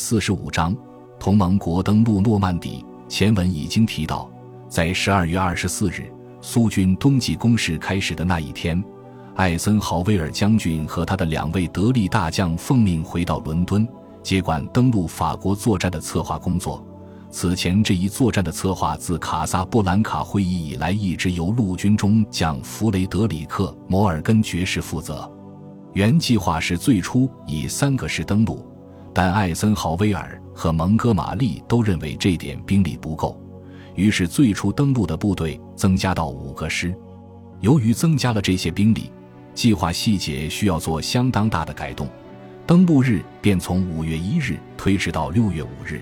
四十五章，同盟国登陆诺曼底。前文已经提到，在十二月二十四日，苏军冬季攻势开始的那一天，艾森豪威尔将军和他的两位得力大将奉命回到伦敦，接管登陆法国作战的策划工作。此前这一作战的策划自卡萨布兰卡会议以来，一直由陆军中将弗雷德里克·摩尔根爵士负责。原计划是最初以三个师登陆，但艾森豪威尔和蒙哥马利都认为这点兵力不够，于是最初登陆的部队增加到五个师。由于增加了这些兵力，计划细节需要做相当大的改动，登陆日便从五月一日推迟到六月五日。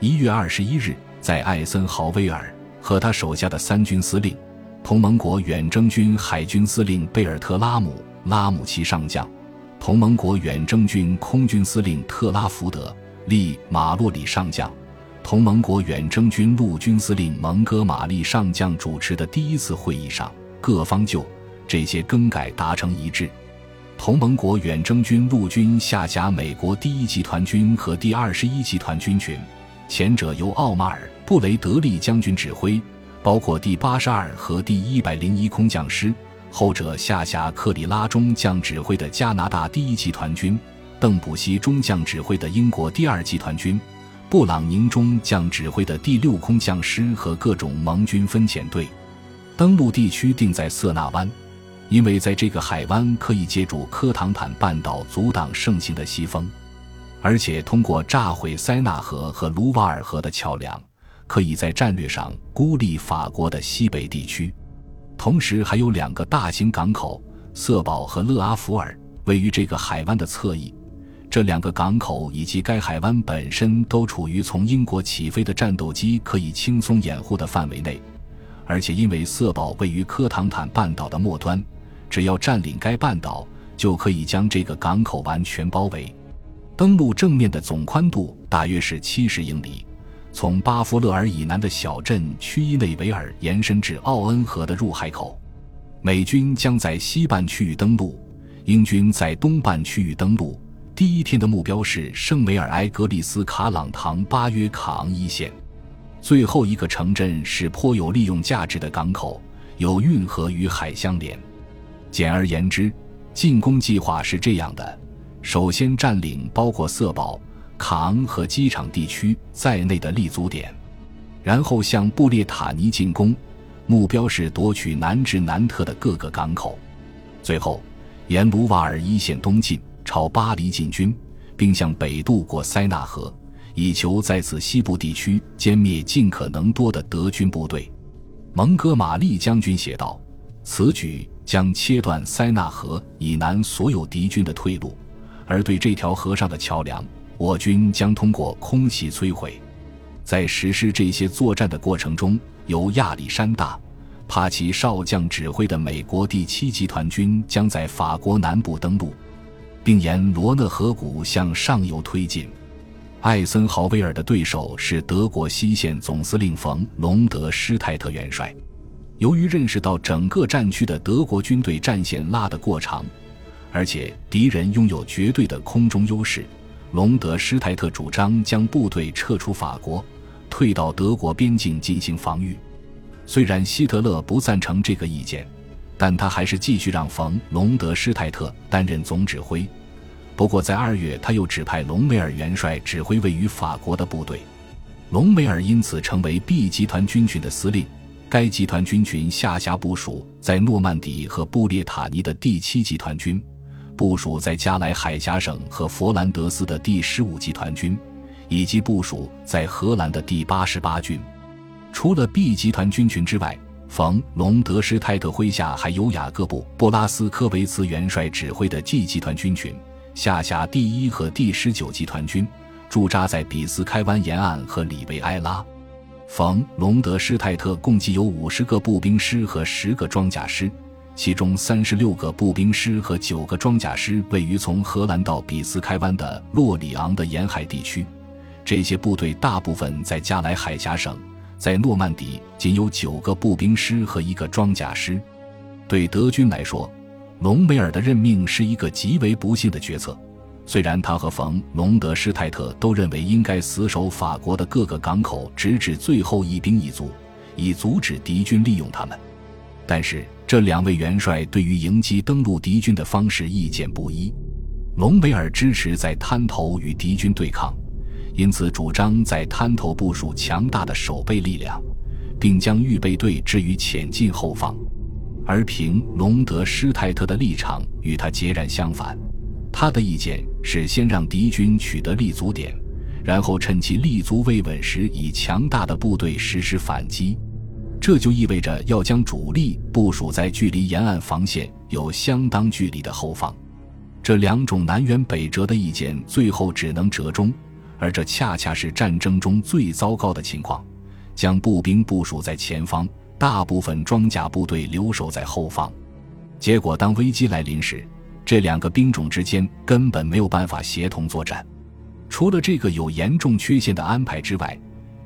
一月二十一日，在艾森豪威尔和他手下的三军司令、同盟国远征军海军司令贝尔特拉姆·拉姆齐上将、同盟国远征军空军司令特拉福德·利·马洛里上将、同盟国远征军陆军司令蒙哥马利上将主持的第一次会议上，各方就这些更改达成一致。同盟国远征军陆军下辖美国第一集团军和第二十一集团军群。前者由奥马尔·布雷德利将军指挥，包括第八十二和第一百零一空降师；后者下辖克里拉中将指挥的加拿大第一集团军，邓普西中将指挥的英国第二集团军，布朗宁中将指挥的第六空降师和各种盟军分遣队。登陆地区定在瑟纳湾，因为在这个海湾可以借助科唐坦半岛阻挡盛行的西风。而且通过炸毁塞纳河和卢瓦尔河的桥梁，可以在战略上孤立法国的西北地区。同时，还有两个大型港口——瑟堡和勒阿弗尔，位于这个海湾的侧翼。这两个港口以及该海湾本身都处于从英国起飞的战斗机可以轻松掩护的范围内。而且，因为瑟堡位于科唐坦半岛的末端，只要占领该半岛，就可以将这个港口完全包围。登陆正面的总宽度大约是七十英里，从巴夫勒尔以南的小镇屈伊内维尔延伸至奥恩河的入海口。美军将在西半区域登陆，英军在东半区域登陆。第一天的目标是圣梅尔埃格利斯卡朗唐巴约卡昂一线。最后一个城镇是颇有利用价值的港口，有运河与海相连。简而言之，进攻计划是这样的。首先占领包括瑟堡、卡昂和机场地区在内的立足点，然后向布列塔尼进攻，目标是夺取南至南特的各个港口。最后，沿卢瓦尔一线东进，朝巴黎进军，并向北渡过塞纳河，以求在此西部地区歼灭尽可能多的德军部队。蒙哥马利将军写道：“此举将切断塞纳河以南所有敌军的退路。”而对这条河上的桥梁，我军将通过空袭摧毁。在实施这些作战的过程中，由亚历山大·帕奇少将指挥的美国第七集团军将在法国南部登陆，并沿罗讷河谷向上游推进。艾森豪威尔的对手是德国西线总司令冯·隆德施泰特元帅。由于认识到整个战区的德国军队战线拉得过长。而且敌人拥有绝对的空中优势，隆德施泰特主张将部队撤出法国，退到德国边境进行防御。虽然希特勒不赞成这个意见，但他还是继续让冯·隆德施泰特担任总指挥。不过在二月，他又指派隆美尔元帅指挥位于法国的部队，隆美尔因此成为 B 集团军群的司令。该集团军群下辖部署在诺曼底和布列塔尼的第七集团军。部署在加莱海峡省和佛兰德斯的第十五集团军，以及部署在荷兰的第八十八军。除了 B 集团军群之外，冯·隆德施泰特麾下还有雅各布·布拉斯科维茨元帅指挥的 G 集团军群，下辖第一和第十九集团军，驻扎在比斯开湾沿岸和里维埃拉。冯·隆德施泰特共计有五十个步兵师和十个装甲师。其中三十六个步兵师和九个装甲师位于从荷兰到比斯开湾的洛里昂的沿海地区，这些部队大部分在加莱海峡省，在诺曼底仅有九个步兵师和一个装甲师。对德军来说，隆美尔的任命是一个极为不幸的决策。虽然他和冯·隆德施泰特都认为应该死守法国的各个港口，直至最后一兵一卒，以阻止敌军利用他们，但是这两位元帅对于迎击登陆敌军的方式意见不一。隆美尔支持在滩头与敌军对抗，因此主张在滩头部署强大的守备力量，并将预备队置于前进后方。而平隆德施泰特的立场与他截然相反。他的意见是先让敌军取得立足点，然后趁其立足未稳时，以强大的部队实施反击。这就意味着要将主力部署在距离沿岸防线有相当距离的后方。这两种南辕北辙的意见最后只能折中，而这恰恰是战争中最糟糕的情况：将步兵部署在前方，大部分装甲部队留守在后方。结果，当危机来临时，这两个兵种之间根本没有办法协同作战。除了这个有严重缺陷的安排之外，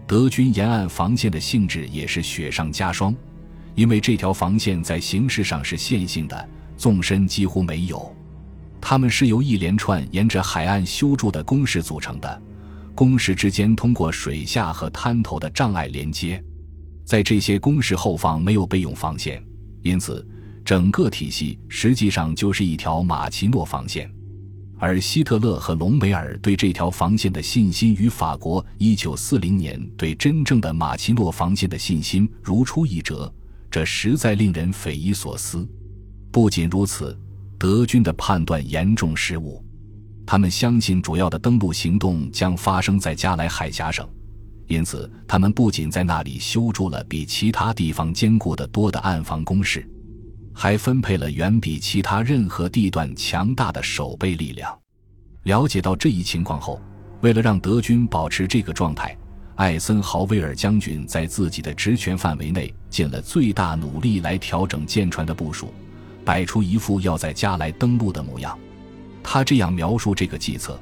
德军沿岸防线的性质也是雪上加霜。因为这条防线在形式上是线性的，纵深几乎没有。它们是由一连串沿着海岸修筑的工事组成的，工事之间通过水下和滩头的障碍连接。在这些工事后方没有备用防线，因此。整个体系实际上就是一条马奇诺防线，而希特勒和隆美尔对这条防线的信心与法国1940年对真正的马奇诺防线的信心如出一辙，这实在令人匪夷所思。不仅如此，德军的判断严重失误，他们相信主要的登陆行动将发生在加莱海峡省，因此他们不仅在那里修筑了比其他地方坚固的多的暗防工事。还分配了远比其他任何地段强大的守备力量。了解到这一情况后，为了让德军保持这个状态，艾森豪威尔将军在自己的职权范围内尽了最大努力来调整舰船的部署，摆出一副要在加来登陆的模样。他这样描述这个计策：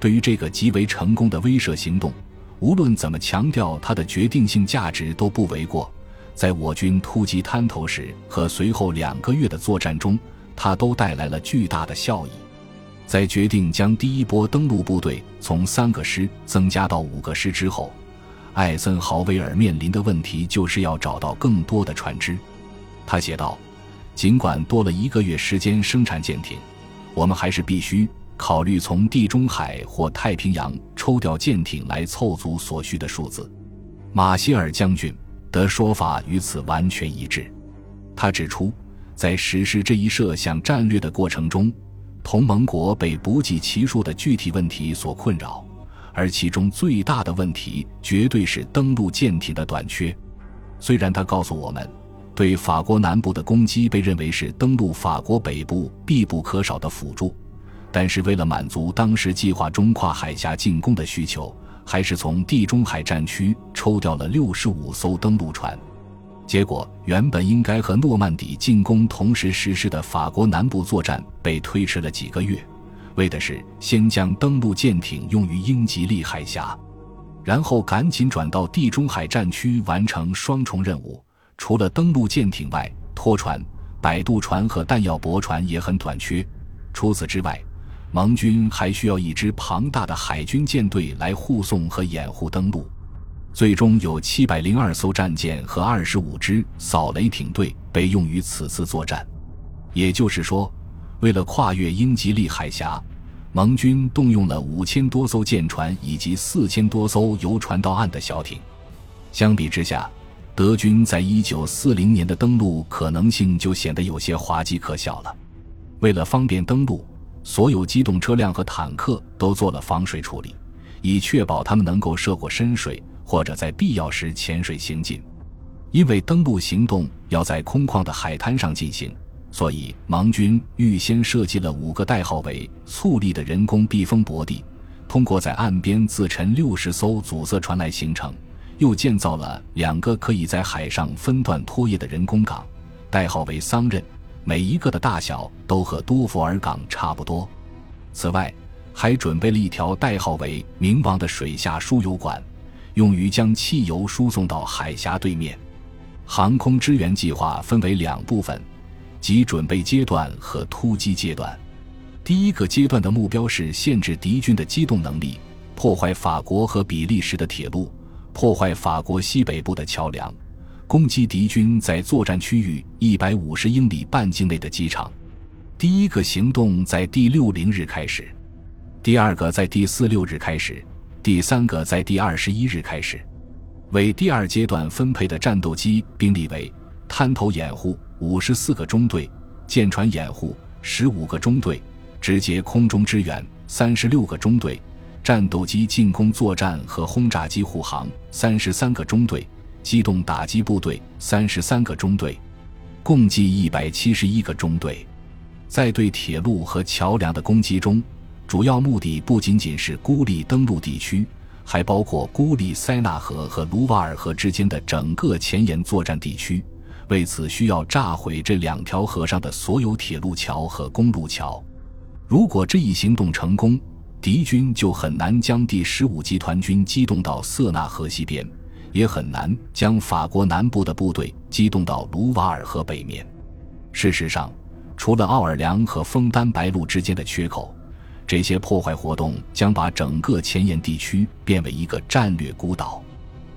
对于这个极为成功的威慑行动，无论怎么强调它的决定性价值都不为过。在我军突击滩头时和随后两个月的作战中，他都带来了巨大的效益。在决定将第一波登陆部队从三个师增加到五个师之后，艾森豪威尔面临的问题就是要找到更多的船只。他写道：“尽管多了一个月时间生产舰艇，我们还是必须考虑从地中海或太平洋抽调舰艇来凑足所需的数字。”马歇尔将军。的说法与此完全一致。他指出，在实施这一设想战略的过程中，同盟国被不计其数的具体问题所困扰，而其中最大的问题绝对是登陆舰艇的短缺。虽然他告诉我们，对法国南部的攻击被认为是登陆法国北部必不可少的辅助，但是为了满足当时计划中跨海峡进攻的需求。还是从地中海战区抽调了六十五艘登陆船，结果原本应该和诺曼底进攻同时实施的法国南部作战被推迟了几个月，为的是先将登陆舰艇用于英吉利海峡，然后赶紧转到地中海战区完成双重任务。除了登陆舰艇外，拖船、摆渡船和弹药驳船也很短缺。除此之外，盟军还需要一支庞大的海军舰队来护送和掩护登陆。最终有七百零二艘战舰和二十五支扫雷艇队被用于此次作战。也就是说，为了跨越英吉利海峡，盟军动用了五千多艘舰船以及四千多艘游船到岸的小艇。相比之下，德军在一九四零年的登陆可能性就显得有些滑稽可笑了。为了方便登陆。所有机动车辆和坦克都做了防水处理，以确保他们能够涉过深水或者在必要时潜水行进。因为登陆行动要在空旷的海滩上进行，所以盟军预先设计了五个代号为“簇立”的人工避风泊地，通过在岸边自沉六十艘阻塞船来形成。又建造了两个可以在海上分段拖曳的人工港，代号为“桑任”。每一个的大小都和多佛尔港差不多。此外，还准备了一条代号为“冥王”的水下输油管，用于将汽油输送到海峡对面。航空支援计划分为两部分，即准备阶段和突击阶段。第一个阶段的目标是限制敌军的机动能力，破坏法国和比利时的铁路，破坏法国西北部的桥梁，攻击敌军在作战区域一百五十英里半径内的机场。第一个行动在第六零日开始，第二个在第四六日开始，第三个在第二十一日开始。为第二阶段分配的战斗机兵力为：滩头掩护五十四个中队，舰船掩护十五个中队，直接空中支援三十六个中队，战斗机进攻作战和轰炸机护航三十三个中队，机动打击部队三十三个中队，共计一百七十一个中队。在对铁路和桥梁的攻击中，主要目的不仅仅是孤立登陆地区。还包括孤立塞纳河和卢瓦尔河之间的整个前沿作战地区，为此需要炸毁这两条河上的所有铁路桥和公路桥。如果这一行动成功，敌军就很难将第十五集团军机动到塞纳河西边，也很难将法国南部的部队机动到卢瓦尔河北面。事实上，除了奥尔良和枫丹白露之间的缺口。这些破坏活动将把整个前沿地区变为一个战略孤岛。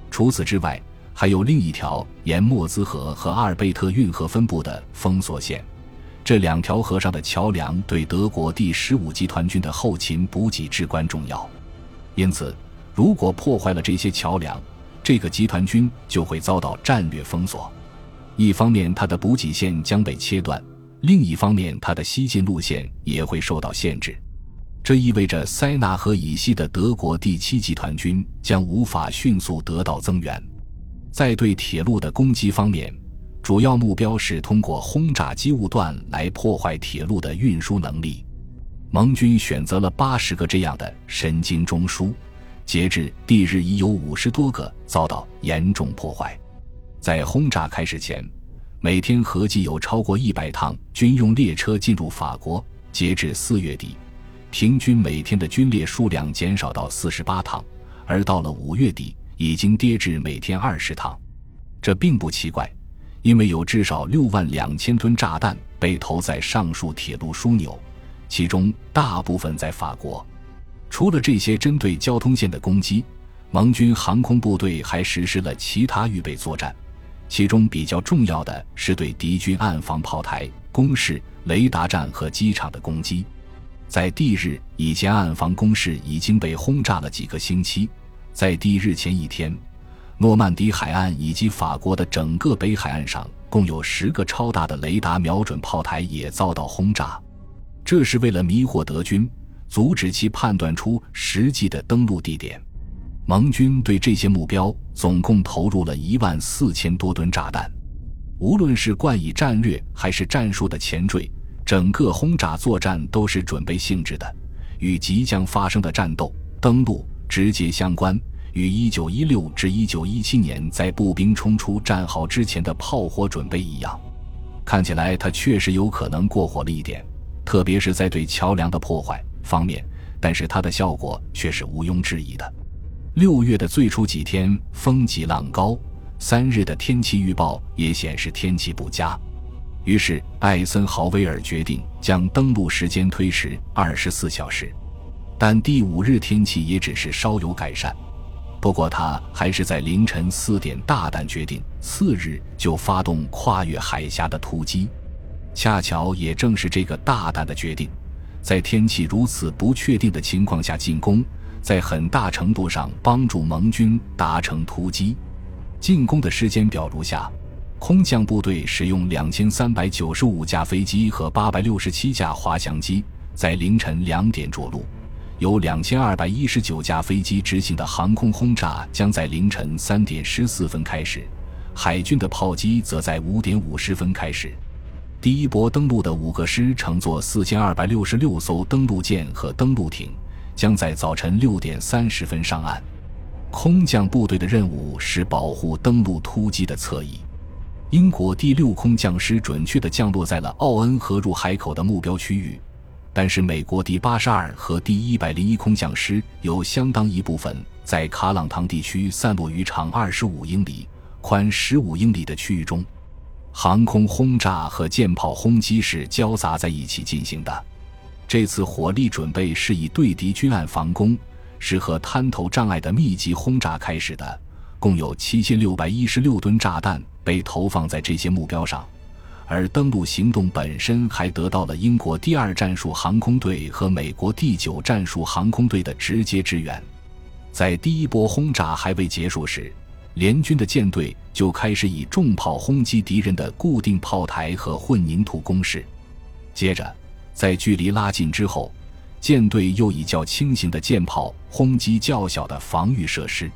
除此之外，还有另一条沿莫兹河和阿尔贝特运河分布的封锁线。这两条河上的桥梁对德国第十五集团军的后勤补给至关重要。因此，如果破坏了这些桥梁，这个集团军就会遭到战略封锁。一方面，它的补给线将被切断；另一方面，它的西进路线也会受到限制。这意味着塞纳河以西的德国第七集团军将无法迅速得到增援。在对铁路的攻击方面，主要目标是通过轰炸机务段来破坏铁路的运输能力。盟军选择了八十个这样的神经中枢，截至翌日已有五十多个遭到严重破坏。在轰炸开始前，每天合计有超过一百趟军用列车进入法国。截至四月底。平均每天的军列数量减少到四十八趟，而到了五月底，已经跌至每天二十趟。这并不奇怪，因为有至少六万两千吨炸弹被投在上述铁路枢纽，其中大部分在法国。除了这些针对交通线的攻击，盟军航空部队还实施了其他预备作战，其中比较重要的是对敌军暗防炮台、工事、雷达站和机场的攻击。在地日以前，暗防工事已经被轰炸了几个星期。在地日前一天，诺曼底海岸以及法国的整个北海岸上，共有十个超大的雷达瞄准炮台也遭到轰炸。这是为了迷惑德军，阻止其判断出实际的登陆地点。盟军对这些目标总共投入了一万四千多吨炸弹。无论是冠以战略还是战术的前缀。整个轰炸作战都是准备性质的，与即将发生的战斗登陆直接相关。与1916至1917年在步兵冲出战壕之前的炮火准备一样，看起来它确实有可能过火了一点，特别是在对桥梁的破坏方面。但是它的效果却是毋庸置疑的。六月的最初几天风急浪高，三日的天气预报也显示天气不佳。于是，艾森豪威尔决定将登陆时间推迟二十四小时，但第五日天气也只是稍有改善。不过，他还是在凌晨四点大胆决定次日就发动跨越海峡的突击。恰巧也正是这个大胆的决定，在天气如此不确定的情况下进攻，在很大程度上帮助盟军达成突击。进攻的时间表如下。空降部队使用两千三百九十五架飞机和八百六十七架滑翔机，在凌晨两点着陆。由两千二百一十九架飞机执行的航空轰炸将在凌晨三点十四分开始，海军的炮击则在五点五十分开始。第一波登陆的五个师乘坐四千二百六十六艘登陆舰和登陆艇，将在早晨六点三十分上岸。空降部队的任务是保护登陆突击的侧翼。英国第六空降师准确地降落在了奥恩河入海口的目标区域，但是美国第八十二和第一百零一空降师有相当一部分在卡朗唐地区散落于长二十五英里、宽十五英里的区域中。航空轰炸和舰炮轰击是交杂在一起进行的。这次火力准备是以对敌军岸防攻，是和滩头障碍的密集轰炸开始的，共有七千六百一十六吨炸弹被投放在这些目标上。而登陆行动本身还得到了英国第二战术航空队和美国第九战术航空队的直接支援。在第一波轰炸还未结束时，联军的舰队就开始以重炮轰击敌人的固定炮台和混凝土工事。接着，在距离拉近之后，舰队又以较轻型的舰炮轰击较小的防御设施。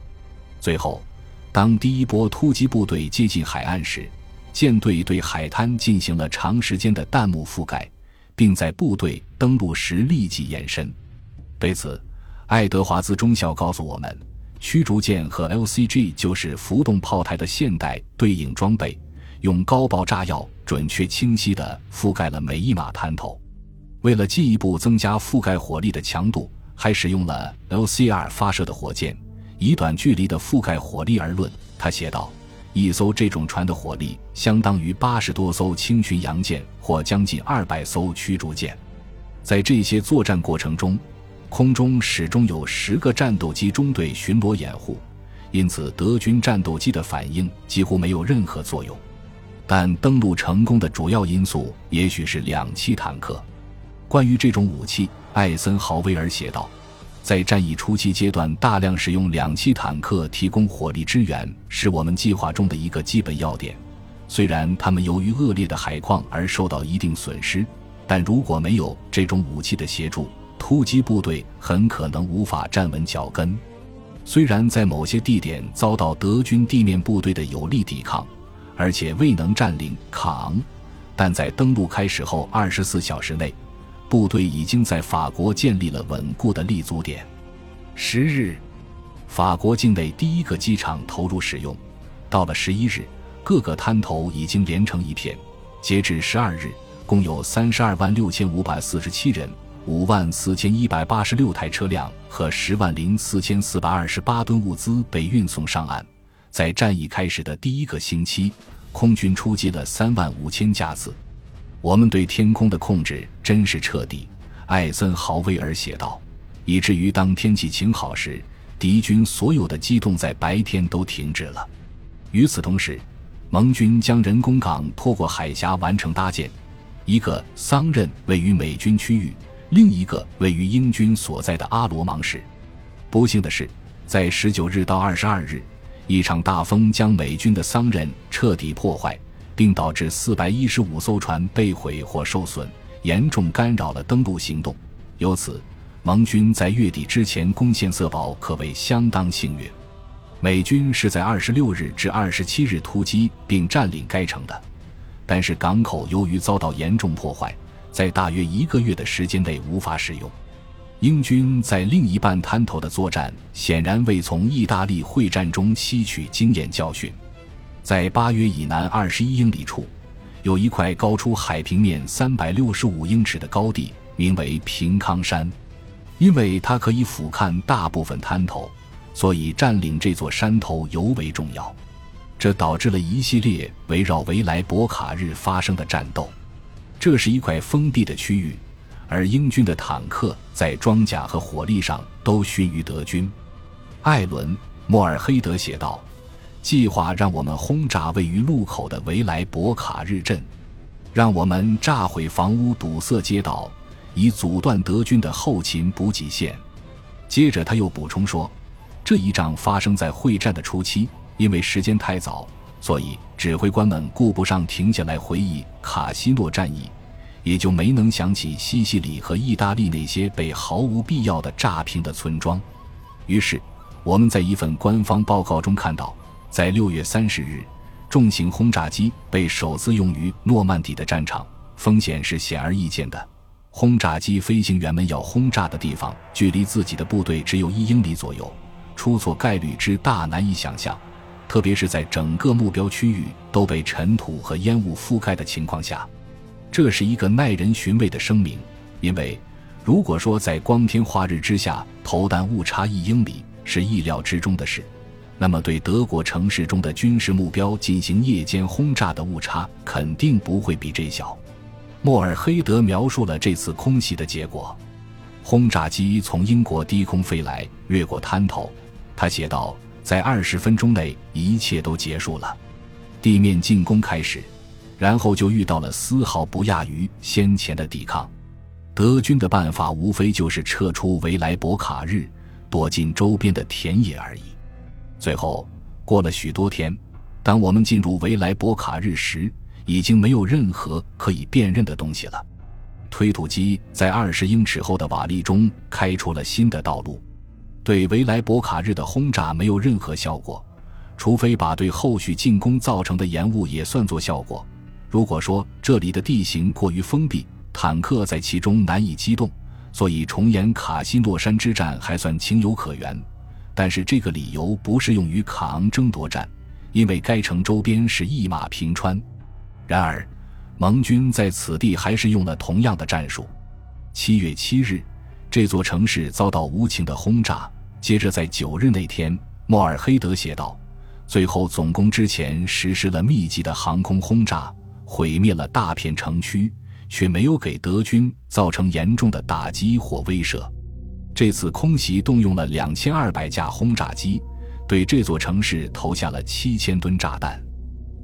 最后，当第一波突击部队接近海岸时，舰队对海滩进行了长时间的弹幕覆盖，并在部队登陆时立即延伸。对此，爱德华兹中校告诉我们，驱逐舰和 LCG 就是浮动炮台的现代对应装备，用高爆炸药准确清晰地覆盖了每一码滩头。为了进一步增加覆盖火力的强度，还使用了 LCR 发射的火箭。以短距离的覆盖火力而论，他写道。一艘这种船的火力相当于八十多艘轻巡洋舰或将近二百艘驱逐舰。在这些作战过程中，空中始终有十个战斗机中队巡逻掩护，因此德军战斗机的反应几乎没有任何作用。但登陆成功的主要因素也许是两栖坦克。关于这种武器，艾森豪威尔写道。在战役初期阶段，大量使用两栖坦克提供火力支援，是我们计划中的一个基本要点。虽然他们由于恶劣的海况而受到一定损失，但如果没有这种武器的协助，突击部队很可能无法站稳脚跟。虽然在某些地点遭到德军地面部队的有力抵抗，而且未能占领卡昂，但在登陆开始后二十四小时内。部队已经在法国建立了稳固的立足点。十日，法国境内第一个机场投入使用。到了十一日，各个滩头已经连成一片。截至十二日，共有三十二万六千五百四十七人、五万四千一百八十六台车辆和十万零四千四百二十八吨物资被运送上岸。在战役开始的第一个星期，空军出击了三万五千架次。我们对天空的控制真是彻底，艾森豪威尔写道，以至于当天气晴好时，敌军所有的机动在白天都停止了。与此同时，盟军将人工港拖过海峡完成搭建，一个桑任位于美军区域，另一个位于英军所在的阿罗芒市。不幸的是，在十九日到二十二日，一场大风将美军的桑任彻底破坏。并导致四百一十五艘船被毁或受损，严重干扰了登陆行动。由此，盟军在月底之前攻陷色堡可谓相当幸运。美军是在二十六日至二十七日突击并占领该城的，但是港口由于遭到严重破坏，在大约一个月的时间内无法使用。英军在另一半滩头的作战显然未从意大利会战中吸取经验教训。在八约以南二十一英里处，有一块高出海平面三百六十五英尺的高地，名为平康山。因为它可以俯瞰大部分滩头，所以占领这座山头尤为重要。这导致了一系列围绕维莱博卡日发生的战斗。这是一块封闭的区域，而英军的坦克在装甲和火力上都逊于德军。艾伦·莫尔黑德写道。计划让我们轰炸位于路口的维莱博卡日镇，让我们炸毁房屋、堵塞街道，以阻断德军的后勤补给线。接着他又补充说，这一仗发生在会战的初期，因为时间太早，所以指挥官们顾不上停下来回忆卡西诺战役，也就没能想起西西里和意大利那些被毫无必要的炸平的村庄。于是，我们在一份官方报告中看到。在六月三十日，重型轰炸机被首次用于诺曼底的战场，风险是显而易见的。轰炸机飞行员们要轰炸的地方，距离自己的部队只有一英里左右，出错概率之大难以想象。特别是在整个目标区域都被尘土和烟雾覆盖的情况下，这是一个耐人寻味的声明。因为如果说在光天化日之下投弹误差一英里是意料之中的事。那么，对德国城市中的军事目标进行夜间轰炸的误差肯定不会比这小。莫尔黑德描述了这次空袭的结果：轰炸机从英国低空飞来，掠过滩头。他写道，在二十分钟内，一切都结束了，地面进攻开始，然后就遇到了丝毫不亚于先前的抵抗。德军的办法无非就是撤出维莱博卡日，躲进周边的田野而已。最后，过了许多天，当我们进入维莱博卡日时，已经没有任何可以辨认的东西了。推土机在二十英尺厚的瓦砾中开出了新的道路。对维莱博卡日的轰炸没有任何效果，除非把对后续进攻造成的延误也算作效果。如果说这里的地形过于封闭，坦克在其中难以机动，所以重演卡西诺山之战还算情有可原。但是这个理由不适用于卡昂争夺战，因为该城周边是一马平川。然而，盟军在此地还是用了同样的战术。七月七日，这座城市遭到无情的轰炸。接着，在九日那天，莫尔黑德写道：“最后总攻之前实施了密集的航空轰炸，毁灭了大片城区，却没有给德军造成严重的打击或威慑。这次空袭动用了两千二百架轰炸机，对这座城市投下了七千吨炸弹。”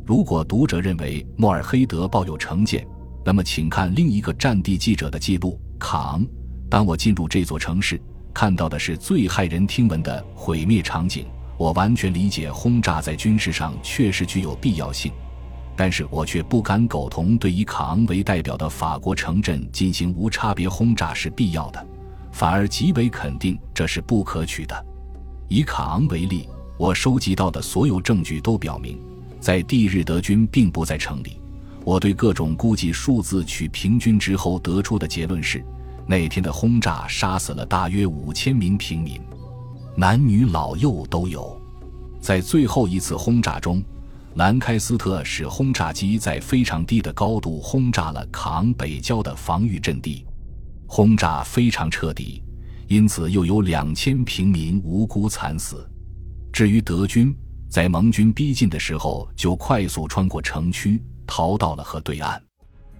如果读者认为莫尔黑德抱有成见，那么请看另一个战地记者的记录：卡昂，当我进入这座城市，看到的是最骇人听闻的毁灭场景。我完全理解轰炸在军事上确实具有必要性，但是我却不敢苟同对以卡昂为代表的法国城镇进行无差别轰炸是必要的，反而极为肯定这是不可取的。以卡昂为例，我收集到的所有证据都表明。在地日德军并不在城里，我对各种估计数字取平均值后得出的结论是，那天的轰炸杀死了大约五千名平民，男女老幼都有。在最后一次轰炸中，兰开斯特使轰炸机在非常低的高度轰炸了卡昂北郊的防御阵地，轰炸非常彻底，因此又有两千平民无辜惨死。至于德军，在盟军逼近的时候，就快速穿过城区，逃到了河对岸。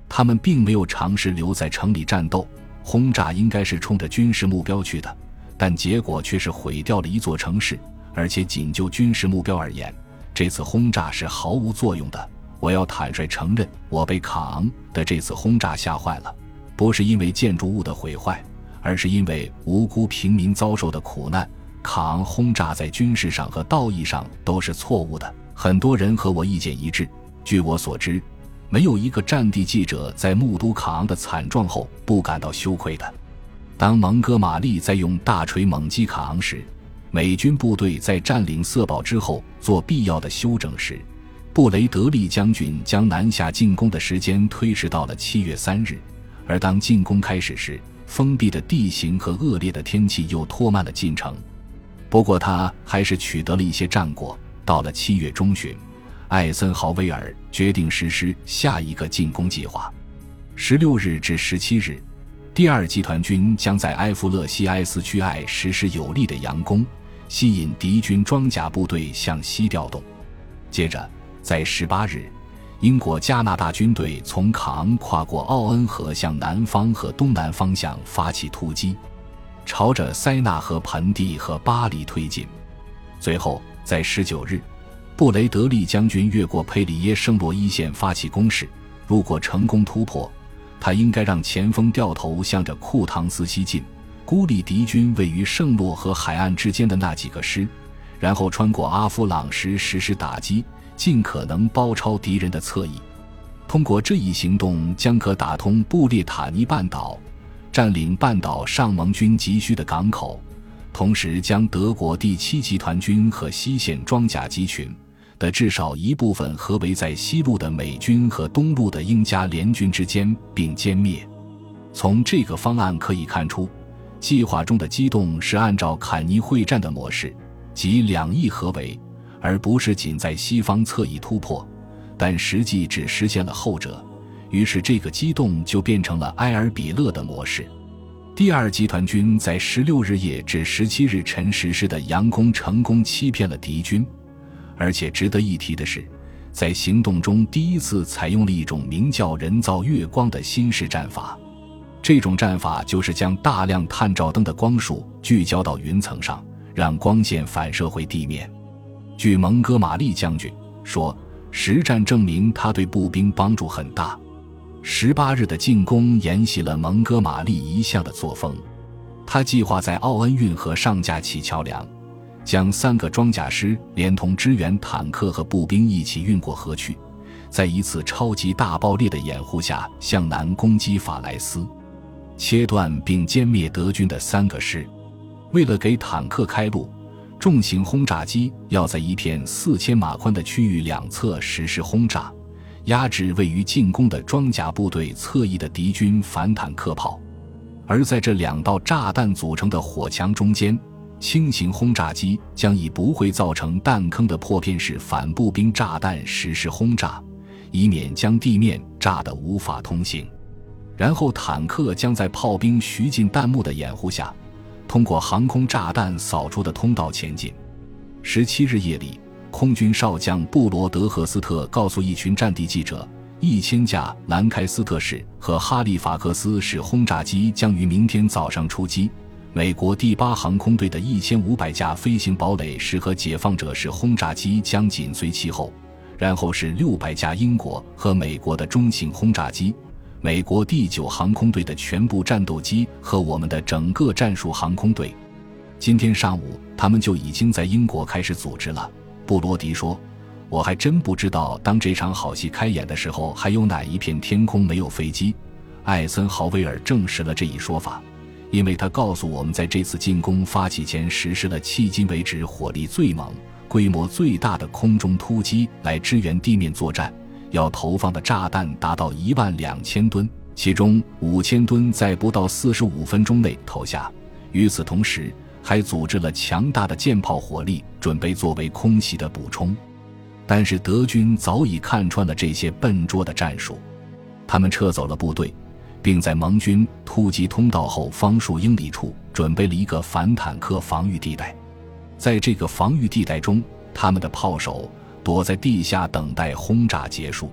他们并没有尝试留在城里战斗。轰炸应该是冲着军事目标去的，但结果却是毁掉了一座城市。而且仅就军事目标而言，这次轰炸是毫无作用的。我要坦率承认，我被卡昂的这次轰炸吓坏了，不是因为建筑物的毁坏，而是因为无辜平民遭受的苦难。卡昂轰炸在军事上和道义上都是错误的，很多人和我意见一致。据我所知，没有一个战地记者在目睹卡昂的惨状后不感到羞愧的。当蒙哥马利在用大锤猛击卡昂时，美军部队在占领色堡之后做必要的休整时，布雷德利将军将南下进攻的时间推迟到了七月三日。而当进攻开始时，封闭的地形和恶劣的天气又拖慢了进程。不过，他还是取得了一些战果。到了七月中旬，艾森豪威尔决定实施下一个进攻计划。十六日至十七日，第二集团军将在埃夫勒西埃斯区艾实施有力的佯攻，吸引敌军装甲部队向西调动。接着，在十八日，英国加拿大军队从卡昂跨过奥恩河，向南方和东南方向发起突击。朝着塞纳河盆地和巴黎推进，最后在十九日，布雷德利将军越过佩里耶圣洛伊线发起攻势。如果成功突破，他应该让前锋掉头向着库唐斯西进，孤立敌军位于圣洛和海岸之间的那几个师，然后穿过阿夫朗什实施打击，尽可能包抄敌人的侧翼。通过这一行动，将可打通布列塔尼半岛。占领半岛上盟军急需的港口，同时将德国第七集团军和西线装甲集群的至少一部分合围在西路的美军和东路的英加联军之间，并歼灭。从这个方案可以看出，计划中的机动是按照坎尼会战的模式，即两翼合围，而不是仅在西方侧翼突破。但实际只实现了后者。于是，这个机动就变成了埃尔比勒的模式。第二集团军在十六日夜至十七日晨实施的佯攻成功欺骗了敌军，而且值得一提的是，在行动中第一次采用了一种名叫人造月光的新式战法。这种战法就是将大量探照灯的光束聚焦到云层上，让光线反射回地面。据蒙哥马利将军说，实战证明他对步兵帮助很大。十八日的进攻沿袭了蒙哥马利一向的作风。他计划在奥恩运河上架起桥梁，将三个装甲师连同支援坦克和步兵一起运过河去，在一次超级大爆裂的掩护下向南攻击法莱斯，切断并歼灭德军的三个师。为了给坦克开路，重型轰炸机要在一片四千码宽的区域两侧实施轰炸，压制位于进攻的装甲部队侧翼的敌军反坦克炮。而在这两道炸弹组成的火墙中间，轻型轰炸机将以不会造成弹坑的破片式反步兵炸弹实施轰炸，以免将地面炸得无法通行。然后坦克将在炮兵徐进弹幕的掩护下，通过航空炸弹扫出的通道前进。十七日夜里，空军少将布罗德赫斯特告诉一群战地记者。一千架兰开斯特式和哈利法克斯式轰炸机将于明天早上出击。美国第八航空队的一千五百架飞行堡垒式和解放者式轰炸机将紧随其后，然后是六百架英国和美国的中型轰炸机。美国第九航空队的全部战斗机和我们的整个战术航空队。今天上午，他们就已经在英国开始组织了。布罗迪说。我还真不知道，当这场好戏开演的时候，还有哪一片天空没有飞机？艾森豪威尔证实了这一说法，因为他告诉我们，在这次进攻发起前，实施了迄今为止火力最猛、规模最大的空中突击来支援地面作战，要投放的炸弹达到一万两千吨，其中五千吨在不到四十五分钟内投下。与此同时，还组织了强大的舰炮火力，准备作为空袭的补充。但是德军早已看穿了这些笨拙的战术，他们撤走了部队，并在盟军突击通道后方数英里处准备了一个反坦克防御地带。在这个防御地带中，他们的炮手躲在地下等待轰炸结束，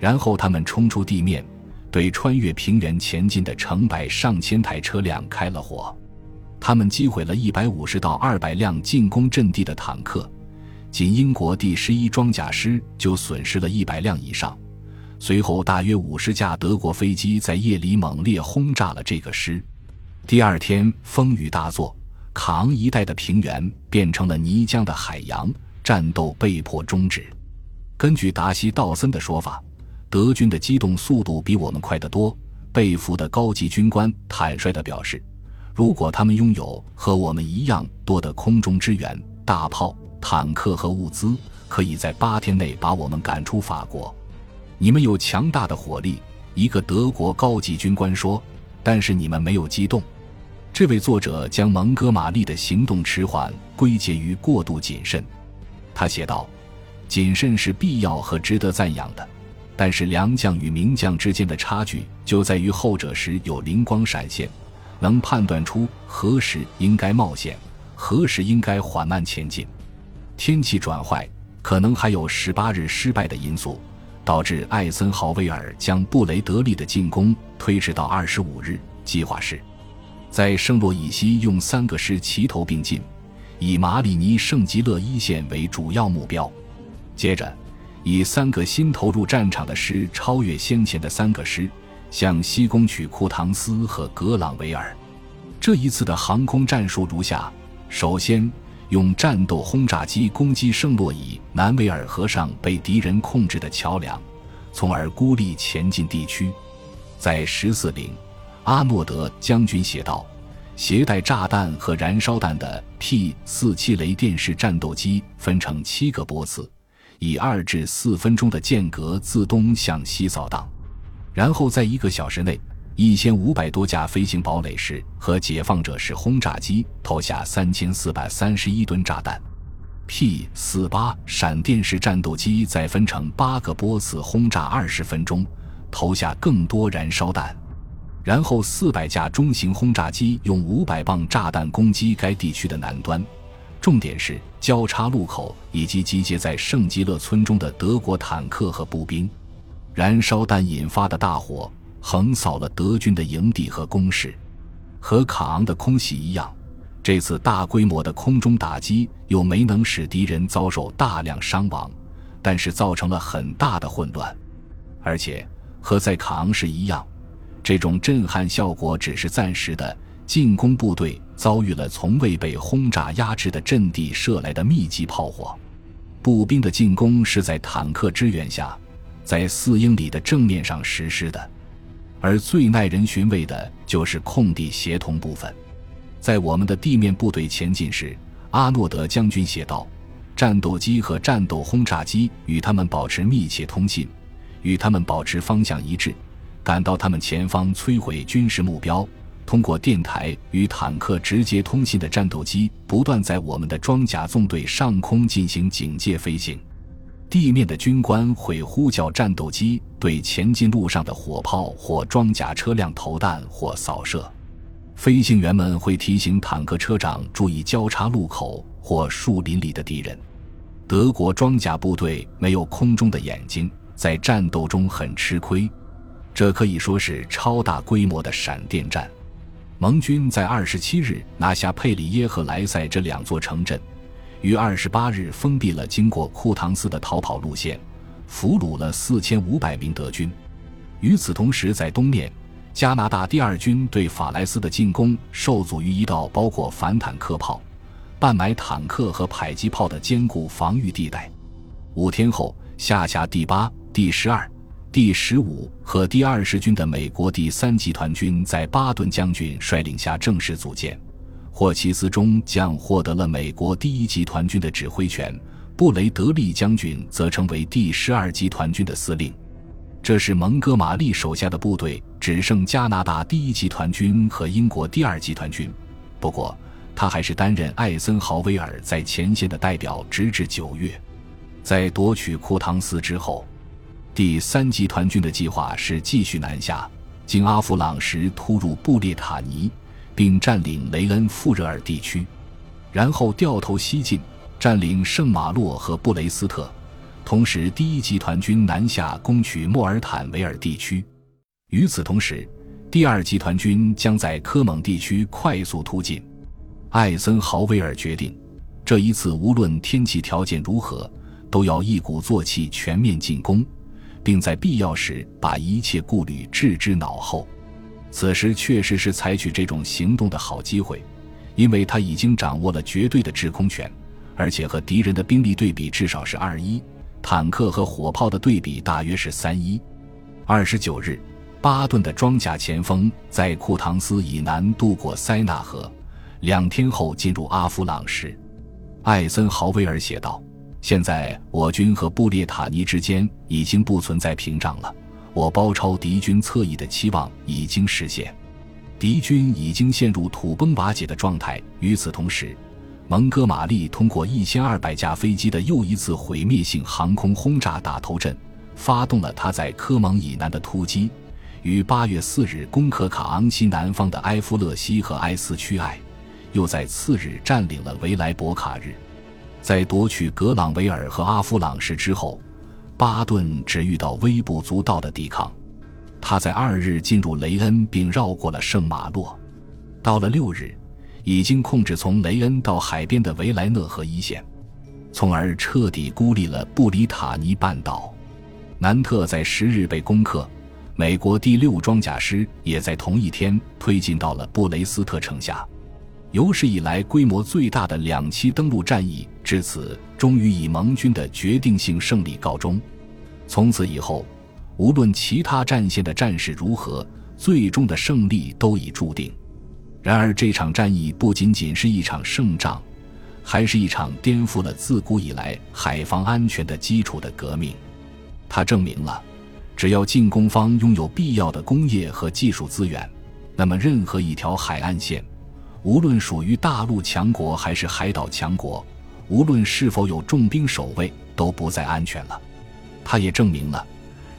然后他们冲出地面，对穿越平原前进的成百上千台车辆开了火。他们击毁了一百五十到二百辆进攻阵地的坦克。仅英国第十一装甲师就损失了一百辆以上，随后大约五十架德国飞机在夜里猛烈轰炸了这个师。第二天风雨大作，卡昂一带的平原变成了泥浆的海洋，战斗被迫终止。根据达西·道森的说法，德军的机动速度比我们快得多。被俘的高级军官坦率地表示，如果他们拥有和我们一样多的空中支援、大炮。坦克和物资可以在八天内把我们赶出法国。你们有强大的火力，一个德国高级军官说。但是你们没有机动。这位作者将蒙哥马利的行动迟缓归结于过度谨慎。他写道：“谨慎是必要和值得赞扬的，但是良将与名将之间的差距就在于后者时有灵光闪现，能判断出何时应该冒险，何时应该缓慢前进。”天气转坏，可能还有十八日失败的因素，导致艾森豪威尔将布雷德利的进攻推迟到二十五日。计划是，在圣洛以西用三个师齐头并进，以马里尼圣吉勒一线为主要目标，接着以三个新投入战场的师超越先前的三个师，向西攻取库唐斯和格朗维尔。这一次的航空战术如下：首先。用战斗轰炸机攻击圣洛伊南维尔河上被敌人控制的桥梁，从而孤立前进地区。在十四岭，阿诺德将军写道：“携带炸弹和燃烧弹的 P 四七雷电式战斗机分成七个波次，以二至四分钟的间隔自东向西扫荡，然后在一个小时内。”一千五百多架飞行堡垒式和解放者式轰炸机投下三千四百三十一吨炸弹，P 四八闪电式战斗机再分成八个波次轰炸二十分钟，投下更多燃烧弹，然后四百架中型轰炸机用五百磅炸弹攻击该地区的南端，重点是交叉路口以及集结在圣吉勒村中的德国坦克和步兵。燃烧弹引发的大火横扫了德军的营地和工事，和卡昂的空袭一样，这次大规模的空中打击又没能使敌人遭受大量伤亡，但是造成了很大的混乱。而且和在卡昂时一样，这种震撼效果只是暂时的。进攻部队遭遇了从未被轰炸压制的阵地射来的密集炮火，步兵的进攻是在坦克支援下。在四英里的正面上实施的，而最耐人寻味的就是空地协同部分。在我们的地面部队前进时，阿诺德将军写道：“战斗机和战斗轰炸机与他们保持密切通信，与他们保持方向一致，赶到他们前方摧毁军事目标。通过电台与坦克直接通信的战斗机不断在我们的装甲纵队上空进行警戒飞行。”地面的军官会呼叫战斗机对前进路上的火炮或装甲车辆投弹或扫射，飞行员们会提醒坦克车长注意交叉路口或树林里的敌人。德国装甲部队没有空中的眼睛，在战斗中很吃亏。这可以说是超大规模的闪电战。盟军在二十七日拿下佩里耶和莱塞这两座城镇。于二十八日封闭了经过库唐斯的逃跑路线，俘虏了四千五百名德军。与此同时，在东面，加拿大第二军对法莱斯的进攻受阻于一道包括反坦克炮、半埋坦克和迫击炮的坚固防御地带。五天后，下辖第八、第十二、第十五和第二十军的美国第三集团军在巴顿将军率领下正式组建。霍奇斯中将获得了美国第一集团军的指挥权，布雷德利将军则成为第十二集团军的司令。这是蒙哥马利手下的部队只剩加拿大第一集团军和英国第二集团军。不过，他还是担任艾森豪威尔在前线的代表，直至九月。在夺取库唐斯之后，第三集团军的计划是继续南下，经阿弗朗什突入布列塔尼。并占领雷恩富热尔地区，然后掉头西进，占领圣马洛和布雷斯特。同时，第一集团军南下攻取莫尔坦维尔地区。与此同时，第二集团军将在科蒙地区快速突进。艾森豪威尔决定，这一次无论天气条件如何，都要一鼓作气全面进攻，并在必要时把一切顾虑置之脑后。此时确实是采取这种行动的好机会，因为他已经掌握了绝对的制空权，而且和敌人的兵力对比至少是二一，坦克和火炮的对比大约是三一。二十九日，巴顿的装甲前锋在库唐斯以南渡过塞纳河，两天后进入阿弗朗什。艾森豪威尔写道：“现在我军和布列塔尼之间已经不存在屏障了。”我包抄敌军侧翼的期望已经实现，敌军已经陷入土崩瓦解的状态。与此同时，蒙哥马利通过一千二百架飞机的又一次毁灭性航空轰炸打头阵，发动了他在科蒙以南的突击，于八月四日攻克卡昂西南方的埃夫勒西和埃斯屈埃，又在次日占领了维莱博卡日。在夺取格朗维尔和阿夫朗什之后。巴顿只遇到微不足道的抵抗，他在二日进入雷恩，并绕过了圣马洛，到了六日，已经控制从雷恩到海边的维莱讷河一线，从而彻底孤立了布里塔尼半岛。南特在十日被攻克，美国第六装甲师也在同一天推进到了布雷斯特城下。有史以来规模最大的两栖登陆战役至此终于以盟军的决定性胜利告终。从此以后，无论其他战线的战事如何，最终的胜利都已注定。然而，这场战役不仅仅是一场胜仗，还是一场颠覆了自古以来海防安全的基础的革命。它证明了，只要进攻方拥有必要的工业和技术资源，那么任何一条海岸线。无论属于大陆强国还是海岛强国，无论是否有重兵守卫，都不再安全了。他也证明了，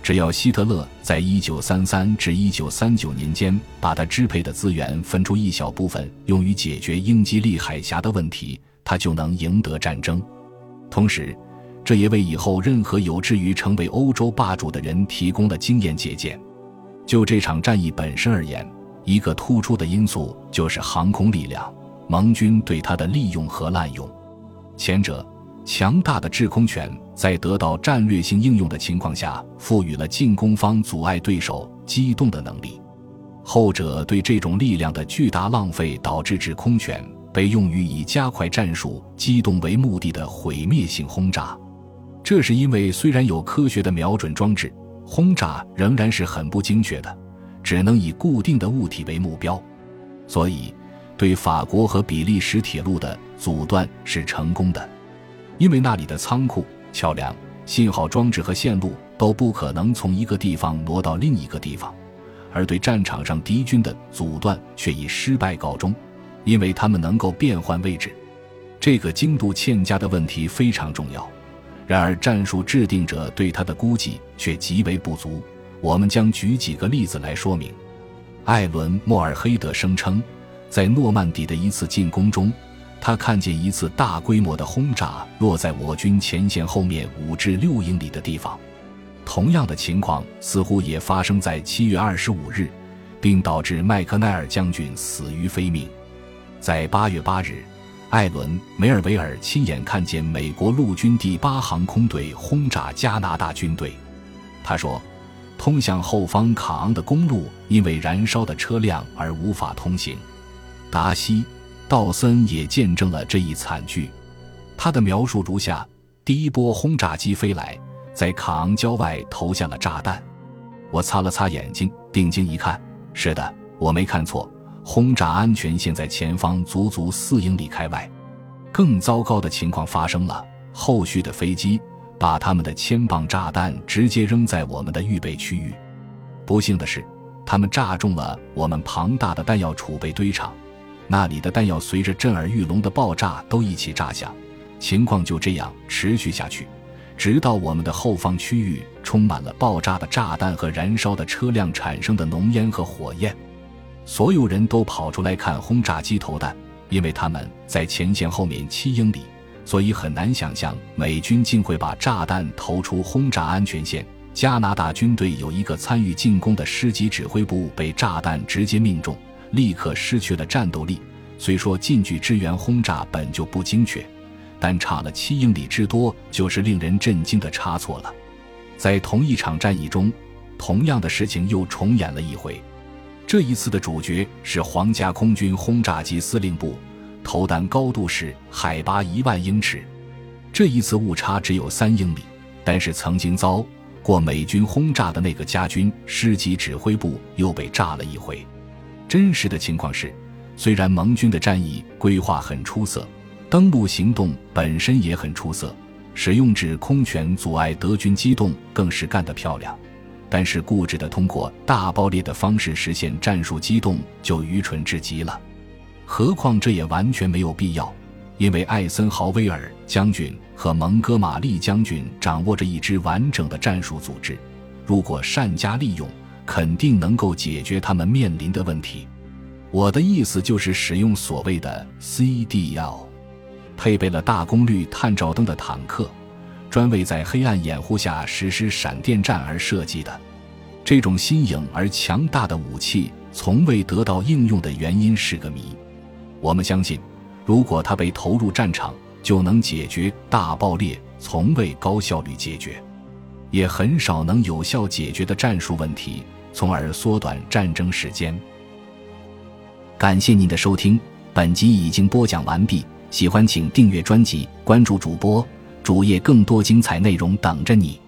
只要希特勒在1933至1939年间把他支配的资源分出一小部分用于解决英吉利海峡的问题，他就能赢得战争。同时，这也为以后任何有志于成为欧洲霸主的人提供了经验借鉴。就这场战役本身而言，一个突出的因素就是航空力量，盟军对它的利用和滥用。前者，强大的制空权在得到战略性应用的情况下，赋予了进攻方阻碍对手机动的能力；后者对这种力量的巨大浪费，导致制空权被用于以加快战术机动为目的的毁灭性轰炸。这是因为，虽然有科学的瞄准装置，轰炸仍然是很不精确的，只能以固定的物体为目标。所以，对法国和比利时铁路的阻断是成功的，因为那里的仓库、桥梁、信号装置和线路都不可能从一个地方挪到另一个地方，而对战场上敌军的阻断却以失败告终，因为他们能够变换位置。这个精度欠佳的问题非常重要。然而，战术制定者对他的估计却极为不足。我们将举几个例子来说明。艾伦·莫尔黑德声称，在诺曼底的一次进攻中，他看见一次大规模的轰炸落在我军前线后面五至六英里的地方。同样的情况似乎也发生在七月二十五日，并导致麦克奈尔将军死于非命。在八月八日。艾伦·梅尔维尔亲眼看见美国陆军第八航空队轰炸加拿大军队。他说：“通向后方卡昂的公路因为燃烧的车辆而无法通行。”达西·道森也见证了这一惨剧。他的描述如下：第一波轰炸机飞来，在卡昂郊外投下了炸弹。我擦了擦眼睛，定睛一看，是的，我没看错。轰炸安全线在前方足足四英里开外，更糟糕的情况发生了。后续的飞机把他们的铅棒炸弹直接扔在我们的预备区域。不幸的是，他们炸中了我们庞大的弹药储备堆场，那里的弹药随着震耳欲聋的爆炸都一起炸响。情况就这样持续下去，直到我们的后方区域充满了爆炸的炸弹和燃烧的车辆产生的浓烟和火焰。所有人都跑出来看轰炸机投弹，因为他们在前线后面七英里，所以很难想象美军竟会把炸弹投出轰炸安全线。加拿大军队有一个参与进攻的师级指挥部被炸弹直接命中，立刻失去了战斗力。虽说近距支援轰炸本就不精确，但差了七英里之多就是令人震惊的差错了。在同一场战役中，同样的事情又重演了一回。这一次的主角是皇家空军轰炸机司令部，投弹高度是海拔一万英尺。这一次误差只有三英里，但是曾经遭过美军轰炸的那个家军师级指挥部又被炸了一回。真实的情况是，虽然盟军的战役规划很出色，登陆行动本身也很出色，使用制空权阻碍德军机动更是干得漂亮。但是固执的通过大爆裂的方式实现战术机动就愚蠢至极了，何况这也完全没有必要，因为艾森豪威尔将军和蒙哥马利将军掌握着一支完整的战术组织，如果善加利用，肯定能够解决他们面临的问题。我的意思就是使用所谓的 CDL，配备了大功率探照灯的坦克。专为在黑暗掩护下实施闪电战而设计的，这种新颖而强大的武器从未得到应用的原因是个谜。我们相信，如果它被投入战场，就能解决大爆裂从未高效率解决，也很少能有效解决的战术问题，从而缩短战争时间。感谢您的收听，本集已经播讲完毕。喜欢请订阅专辑，关注主播。主页更多精彩内容等着你。